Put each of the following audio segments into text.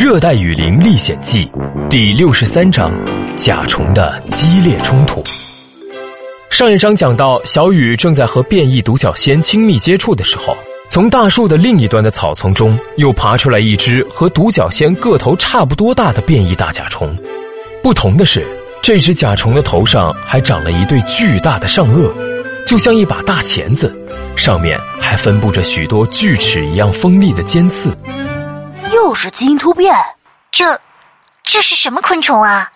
热带雨林历险记第六十三章：甲虫的激烈冲突。上一章讲到，小雨正在和变异独角仙亲密接触的时候，从大树的另一端的草丛中又爬出来一只和独角仙个头差不多大的变异大甲虫。不同的是，这只甲虫的头上还长了一对巨大的上颚，就像一把大钳子，上面还分布着许多锯齿一样锋利的尖刺。又是基因突变，这这是什么昆虫啊？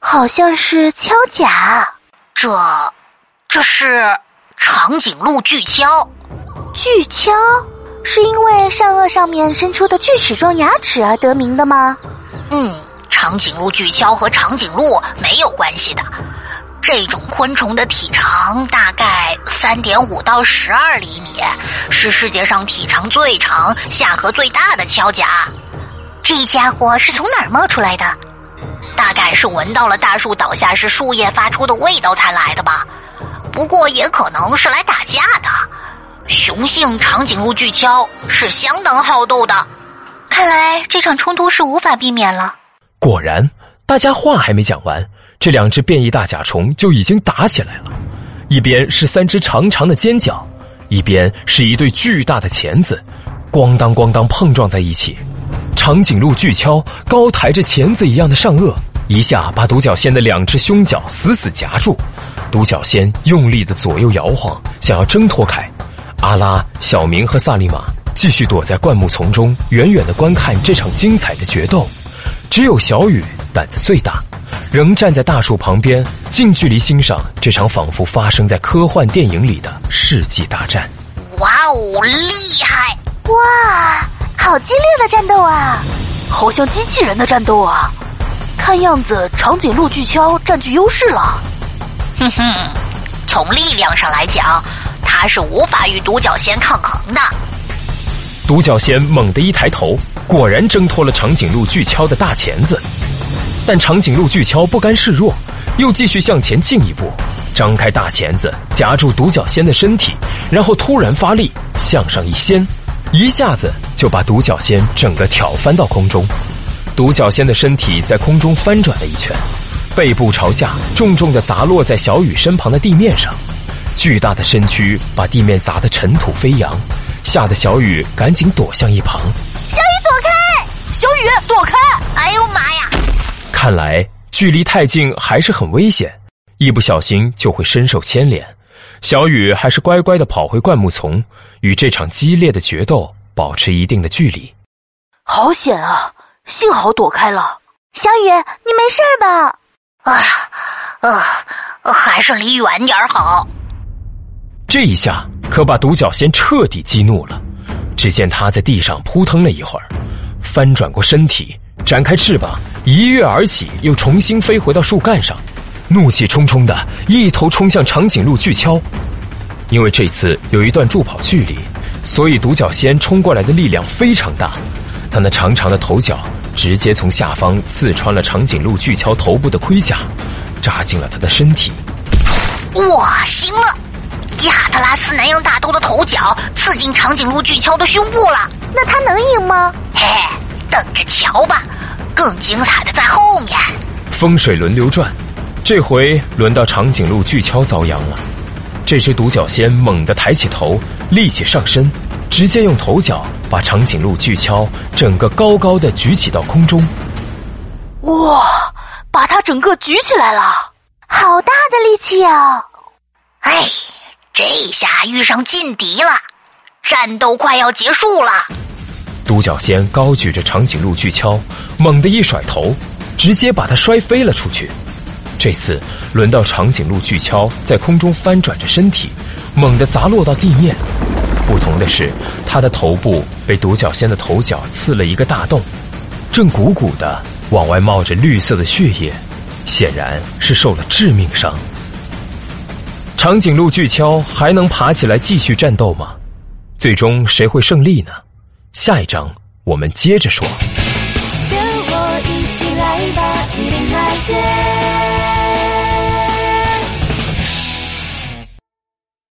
好像是锹甲。这这是长颈鹿巨锹。巨锹是因为上颚上面伸出的锯齿状牙齿而得名的吗？嗯，长颈鹿巨锹和长颈鹿没有关系的。这种昆虫的体长大概三点五到十二厘米，是世界上体长最长、下颌最大的锹甲。这家伙是从哪儿冒出来的？大概是闻到了大树倒下时树叶发出的味道才来的吧。不过也可能是来打架的。雄性长颈鹿巨锹是相当好斗的，看来这场冲突是无法避免了。果然，大家话还没讲完。这两只变异大甲虫就已经打起来了，一边是三只长长的尖角，一边是一对巨大的钳子，咣当咣当碰撞在一起。长颈鹿巨敲高抬着钳子一样的上颚，一下把独角仙的两只胸角死死夹住。独角仙用力的左右摇晃，想要挣脱开。阿拉、小明和萨利玛继续躲在灌木丛中，远远的观看这场精彩的决斗。只有小雨胆子最大。仍站在大树旁边，近距离欣赏这场仿佛发生在科幻电影里的世纪大战。哇哦，厉害！哇，好激烈的战斗啊！好像机器人的战斗啊！看样子长颈鹿巨锹占据优势了。哼哼，从力量上来讲，它是无法与独角仙抗衡的。独角仙猛地一抬头，果然挣脱了长颈鹿巨锹的大钳子。但长颈鹿巨锹不甘示弱，又继续向前进一步，张开大钳子夹住独角仙的身体，然后突然发力向上一掀，一下子就把独角仙整个挑翻到空中。独角仙的身体在空中翻转了一圈，背部朝下重重的砸落在小雨身旁的地面上，巨大的身躯把地面砸得尘土飞扬，吓得小雨赶紧躲向一旁。小雨躲开，小雨！看来距离太近还是很危险，一不小心就会深受牵连。小雨还是乖乖的跑回灌木丛，与这场激烈的决斗保持一定的距离。好险啊！幸好躲开了。小雨，你没事吧？啊啊，还是离远点好。这一下可把独角仙彻底激怒了。只见他在地上扑腾了一会儿，翻转过身体。展开翅膀，一跃而起，又重新飞回到树干上，怒气冲冲的一头冲向长颈鹿巨锹。因为这次有一段助跑距离，所以独角仙冲过来的力量非常大。它那长长的头角直接从下方刺穿了长颈鹿巨锹头部的盔甲，扎进了它的身体。哇，行了！亚特拉斯南洋大兜的头角刺进长颈鹿巨锹的胸部了。那它能赢吗？嘿。等着瞧吧，更精彩的在后面。风水轮流转，这回轮到长颈鹿巨锹遭殃了。这只独角仙猛地抬起头，立起上身，直接用头角把长颈鹿巨锹整个高高的举起到空中。哇，把它整个举起来了，好大的力气啊！哎，这下遇上劲敌了，战斗快要结束了。独角仙高举着长颈鹿巨锹，猛地一甩头，直接把它摔飞了出去。这次轮到长颈鹿巨锹在空中翻转着身体，猛地砸落到地面。不同的是，它的头部被独角仙的头角刺了一个大洞，正鼓鼓的往外冒着绿色的血液，显然是受了致命伤。长颈鹿巨锹还能爬起来继续战斗吗？最终谁会胜利呢？下一章我们接着说。跟我一起来吧，一点那些。